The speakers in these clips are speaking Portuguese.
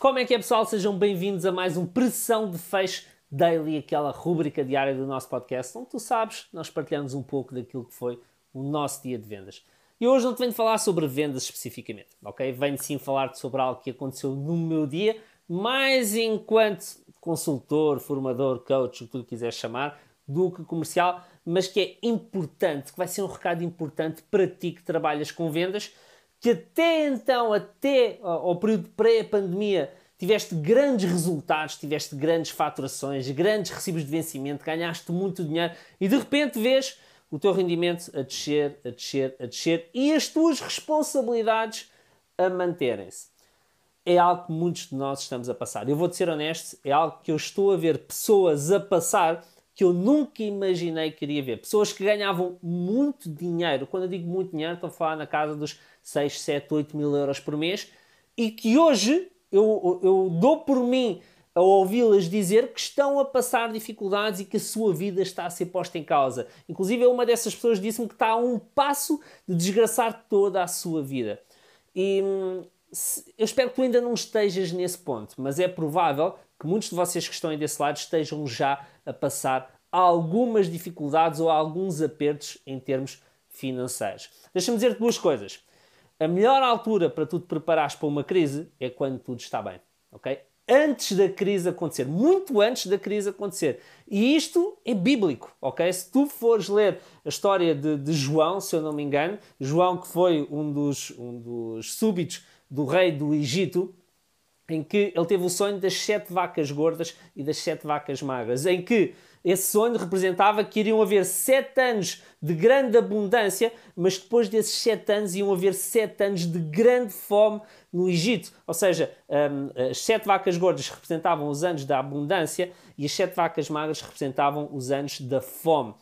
Como é que é, pessoal? Sejam bem-vindos a mais um Pressão de Fecho Daily, aquela rúbrica diária do nosso podcast, onde tu sabes, nós partilhamos um pouco daquilo que foi o nosso dia de vendas. E hoje não te venho falar sobre vendas especificamente, ok? Venho sim falar sobre algo que aconteceu no meu dia, mais enquanto consultor, formador, coach, o que tu quiseres chamar, do que comercial, mas que é importante, que vai ser um recado importante para ti que trabalhas com vendas, que até então, até ao período pré-pandemia, tiveste grandes resultados, tiveste grandes faturações, grandes recibos de vencimento, ganhaste muito dinheiro e de repente vês o teu rendimento a descer, a descer, a descer e as tuas responsabilidades a manterem-se. É algo que muitos de nós estamos a passar. Eu vou-te ser honesto, é algo que eu estou a ver pessoas a passar que eu nunca imaginei que iria ver. Pessoas que ganhavam muito dinheiro, quando eu digo muito dinheiro, estou a falar na casa dos 6, 7, 8 mil euros por mês, e que hoje eu, eu dou por mim a ouvi-las dizer que estão a passar dificuldades e que a sua vida está a ser posta em causa. Inclusive, uma dessas pessoas disse-me que está a um passo de desgraçar toda a sua vida. E hum, eu espero que tu ainda não estejas nesse ponto, mas é provável que muitos de vocês que estão aí desse lado estejam já a passar algumas dificuldades ou alguns apertos em termos financeiros. Deixa-me dizer-te duas coisas. A melhor altura para tu te preparares para uma crise é quando tudo está bem, ok? Antes da crise acontecer, muito antes da crise acontecer. E isto é bíblico, ok? Se tu fores ler a história de, de João, se eu não me engano, João que foi um dos, um dos súbitos do rei do Egito, em que ele teve o sonho das sete vacas gordas e das sete vacas magras, em que esse sonho representava que iriam haver sete anos de grande abundância, mas depois desses sete anos iam haver sete anos de grande fome no Egito. Ou seja, um, as sete vacas gordas representavam os anos da abundância e as sete vacas magras representavam os anos da fome.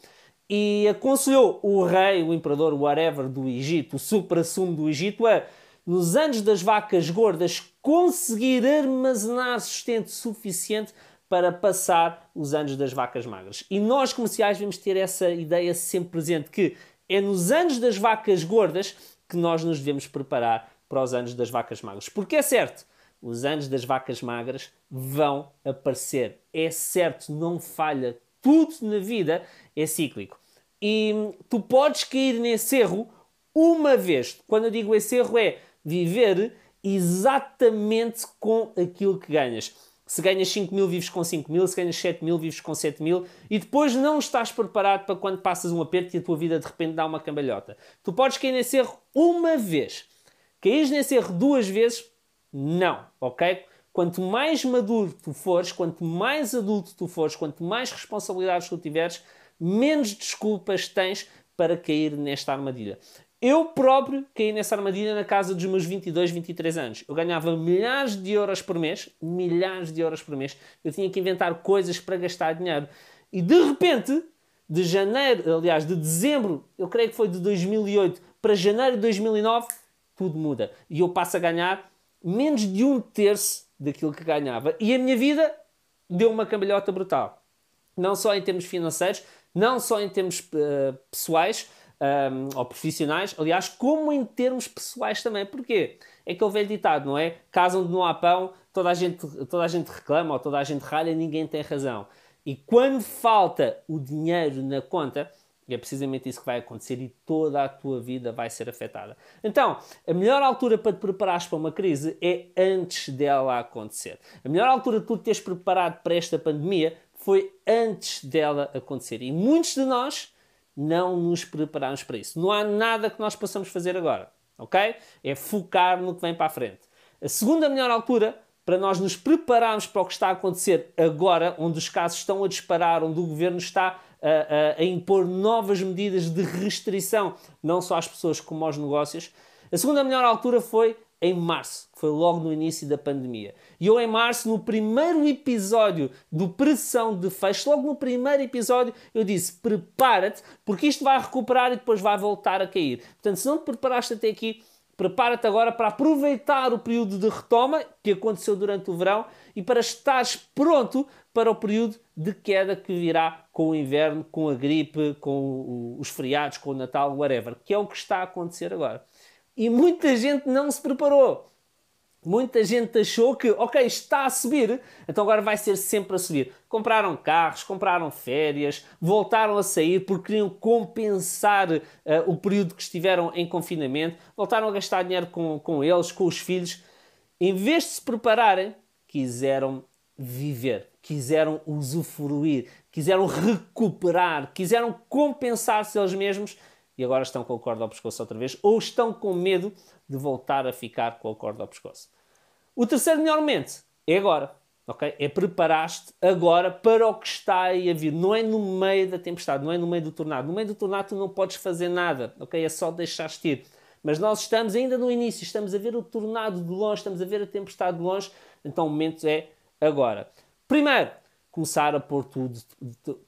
E aconselhou o rei, o imperador, whatever do Egito, o supra-sumo do Egito, a nos anos das vacas gordas, conseguir armazenar sustento suficiente para passar os anos das vacas magras. E nós, comerciais, devemos ter essa ideia sempre presente, que é nos anos das vacas gordas que nós nos devemos preparar para os anos das vacas magras. Porque é certo, os anos das vacas magras vão aparecer. É certo, não falha. Tudo na vida é cíclico. E tu podes cair nesse erro uma vez. Quando eu digo esse erro é viver exatamente com aquilo que ganhas. Se ganhas 5 mil, vives com 5 mil. Se ganhas 7 mil, vives com 7 mil. E depois não estás preparado para quando passas um aperto e a tua vida de repente dá uma cambalhota. Tu podes cair nesse erro uma vez. Caís nesse erro duas vezes, não, ok? Quanto mais maduro tu fores, quanto mais adulto tu fores, quanto mais responsabilidades tu tiveres, menos desculpas tens para cair nesta armadilha. Eu próprio caí nessa armadilha na casa dos meus 22, 23 anos. Eu ganhava milhares de euros por mês, milhares de euros por mês. Eu tinha que inventar coisas para gastar dinheiro. E de repente, de janeiro, aliás, de dezembro, eu creio que foi de 2008 para janeiro de 2009, tudo muda. E eu passo a ganhar menos de um terço daquilo que ganhava. E a minha vida deu uma cambalhota brutal. Não só em termos financeiros, não só em termos uh, pessoais, um, ou profissionais, aliás, como em termos pessoais também. Porquê? É aquele velho ditado, não é? Casa onde não há pão, toda a gente, toda a gente reclama ou toda a gente ralha, ninguém tem razão. E quando falta o dinheiro na conta, é precisamente isso que vai acontecer e toda a tua vida vai ser afetada. Então, a melhor altura para te preparares para uma crise é antes dela acontecer. A melhor altura de tu teres preparado para esta pandemia foi antes dela acontecer. E muitos de nós não nos preparamos para isso. Não há nada que nós possamos fazer agora, ok? É focar no que vem para a frente. A segunda melhor altura para nós nos prepararmos para o que está a acontecer agora, onde os casos estão a disparar, onde o governo está a, a, a impor novas medidas de restrição, não só às pessoas como aos negócios. A segunda melhor altura foi em março, foi logo no início da pandemia. E eu, em março, no primeiro episódio do Pressão de Fecho, logo no primeiro episódio, eu disse: prepara-te, porque isto vai recuperar e depois vai voltar a cair. Portanto, se não te preparaste até aqui, prepara-te agora para aproveitar o período de retoma que aconteceu durante o verão e para estares pronto para o período de queda que virá com o inverno, com a gripe, com os feriados, com o Natal, whatever, que é o que está a acontecer agora. E muita gente não se preparou. Muita gente achou que, ok, está a subir, então agora vai ser sempre a subir. Compraram carros, compraram férias, voltaram a sair porque queriam compensar uh, o período que estiveram em confinamento, voltaram a gastar dinheiro com, com eles, com os filhos. Em vez de se prepararem, quiseram viver, quiseram usufruir, quiseram recuperar, quiseram compensar-se eles mesmos e agora estão com a corda ao pescoço outra vez ou estão com medo de voltar a ficar com a corda ao pescoço. O terceiro melhor momento é agora. Okay? É preparar-te agora para o que está aí a vir. Não é no meio da tempestade, não é no meio do tornado. No meio do tornado tu não podes fazer nada, ok? É só deixar-te ir. Mas nós estamos ainda no início, estamos a ver o tornado de longe, estamos a ver a tempestade de longe, então o momento é agora. Primeiro, começar a pôr tudo,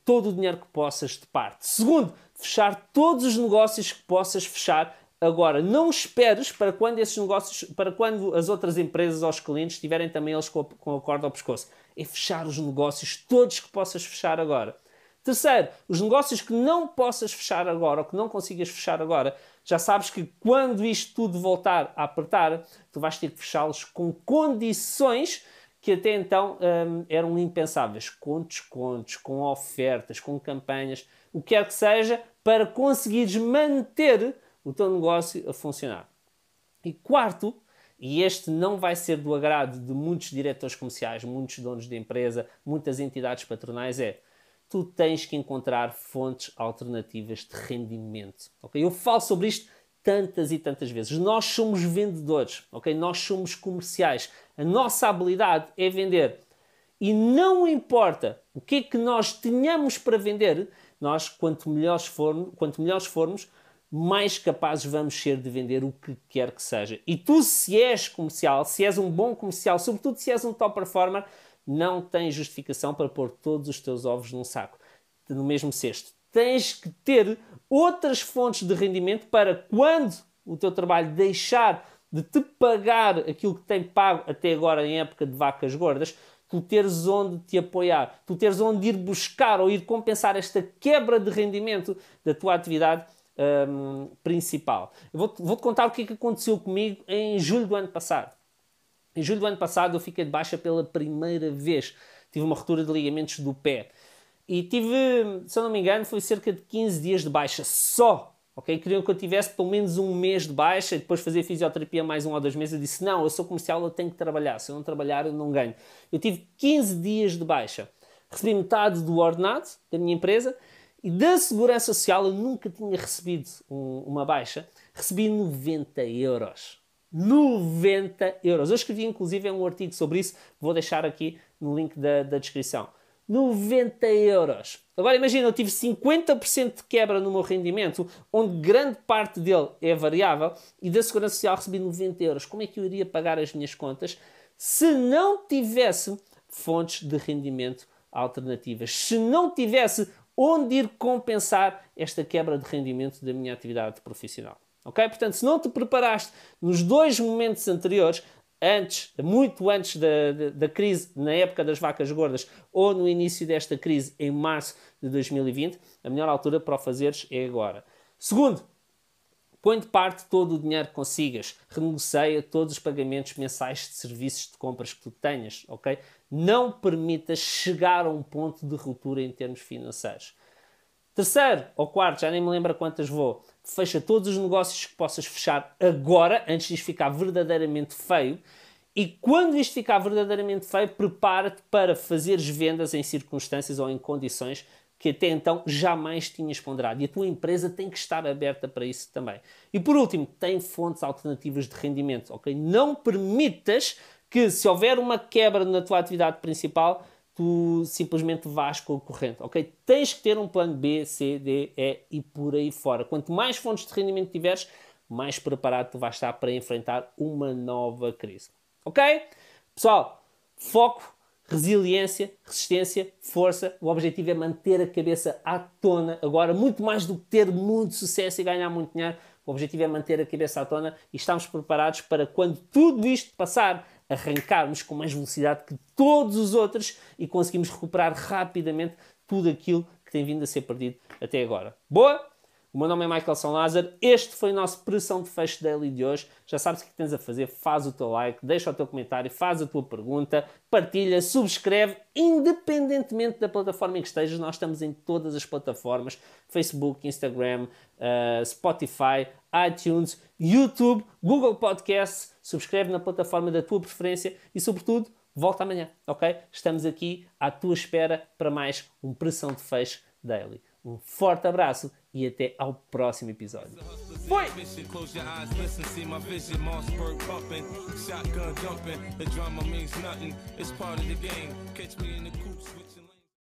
todo o dinheiro que possas de parte. Segundo, fechar todos os negócios que possas fechar Agora, não esperes para quando esses negócios, para quando as outras empresas ou os clientes estiverem também eles com a, com a corda ao pescoço. É fechar os negócios todos que possas fechar agora. Terceiro, os negócios que não possas fechar agora ou que não consigas fechar agora, já sabes que quando isto tudo voltar a apertar, tu vais ter que fechá-los com condições que até então hum, eram impensáveis, com descontos, com ofertas, com campanhas, o que quer que seja, para conseguires manter o teu negócio a funcionar. E quarto, e este não vai ser do agrado de muitos diretores comerciais, muitos donos de empresa, muitas entidades patronais, é tu tens que encontrar fontes alternativas de rendimento. Okay? Eu falo sobre isto tantas e tantas vezes. Nós somos vendedores, ok? Nós somos comerciais. A nossa habilidade é vender. E não importa o que é que nós tenhamos para vender, nós, quanto melhores formos, quanto melhores formos mais capazes vamos ser de vender o que quer que seja. E tu, se és comercial, se és um bom comercial, sobretudo se és um top performer, não tens justificação para pôr todos os teus ovos num saco, no mesmo cesto. Tens que ter outras fontes de rendimento para quando o teu trabalho deixar de te pagar aquilo que tem pago até agora em época de vacas gordas, tu teres onde te apoiar, tu teres onde ir buscar ou ir compensar esta quebra de rendimento da tua atividade um, principal. Vou-te vou contar o que, é que aconteceu comigo em julho do ano passado. Em julho do ano passado eu fiquei de baixa pela primeira vez. Tive uma ruptura de ligamentos do pé. E tive, se eu não me engano, foi cerca de 15 dias de baixa só. Ok? Queriam que eu tivesse pelo menos um mês de baixa e depois fazer fisioterapia mais um ou dois meses. Eu disse: Não, eu sou comercial, eu tenho que trabalhar. Se eu não trabalhar, eu não ganho. Eu tive 15 dias de baixa. Recebi metade do ordenado da minha empresa e da Segurança Social eu nunca tinha recebido um, uma baixa. Recebi 90 euros. 90 euros. Eu escrevi inclusive um artigo sobre isso, vou deixar aqui no link da, da descrição. 90 euros. Agora imagina, eu tive 50% de quebra no meu rendimento, onde grande parte dele é variável, e da Segurança Social recebi 90 euros. Como é que eu iria pagar as minhas contas se não tivesse fontes de rendimento alternativas? Se não tivesse onde ir compensar esta quebra de rendimento da minha atividade profissional. Ok? Portanto, se não te preparaste nos dois momentos anteriores, antes, muito antes da, da, da, crise, na época das vacas gordas, ou no início desta crise, em março de 2020, a melhor altura para o fazeres é agora. Segundo, põe de parte todo o dinheiro que consigas, renegocia todos os pagamentos mensais de serviços de compras que tu tenhas, ok? não permitas chegar a um ponto de ruptura em termos financeiros. Terceiro ou quarto, já nem me lembro quantas vou, fecha todos os negócios que possas fechar agora, antes de ficar verdadeiramente feio. E quando isto ficar verdadeiramente feio, prepara-te para fazeres vendas em circunstâncias ou em condições que até então jamais tinhas ponderado. E a tua empresa tem que estar aberta para isso também. E por último, tem fontes alternativas de rendimento, ok? Não permitas que se houver uma quebra na tua atividade principal, tu simplesmente vais com o corrente, ok? Tens que ter um plano B, C, D, E e por aí fora. Quanto mais fontes de rendimento tiveres, mais preparado tu vais estar para enfrentar uma nova crise, ok? Pessoal, foco, resiliência, resistência, força. O objetivo é manter a cabeça à tona. Agora, muito mais do que ter muito sucesso e ganhar muito dinheiro, o objetivo é manter a cabeça à tona e estamos preparados para quando tudo isto passar, arrancarmos com mais velocidade que todos os outros e conseguimos recuperar rapidamente tudo aquilo que tem vindo a ser perdido até agora. Boa? O meu nome é Michael São Lázaro. Este foi o nosso Pressão de Fecho Daily de hoje. Já sabes o que tens a fazer. Faz o teu like, deixa o teu comentário, faz a tua pergunta, partilha, subscreve, independentemente da plataforma em que estejas. Nós estamos em todas as plataformas: Facebook, Instagram, uh, Spotify, iTunes, YouTube, Google Podcasts. Subscreve na plataforma da tua preferência e, sobretudo, volta amanhã, ok? Estamos aqui à tua espera para mais um Pressão de Fecho Daily. Um forte abraço e até ao próximo episódio. Foi!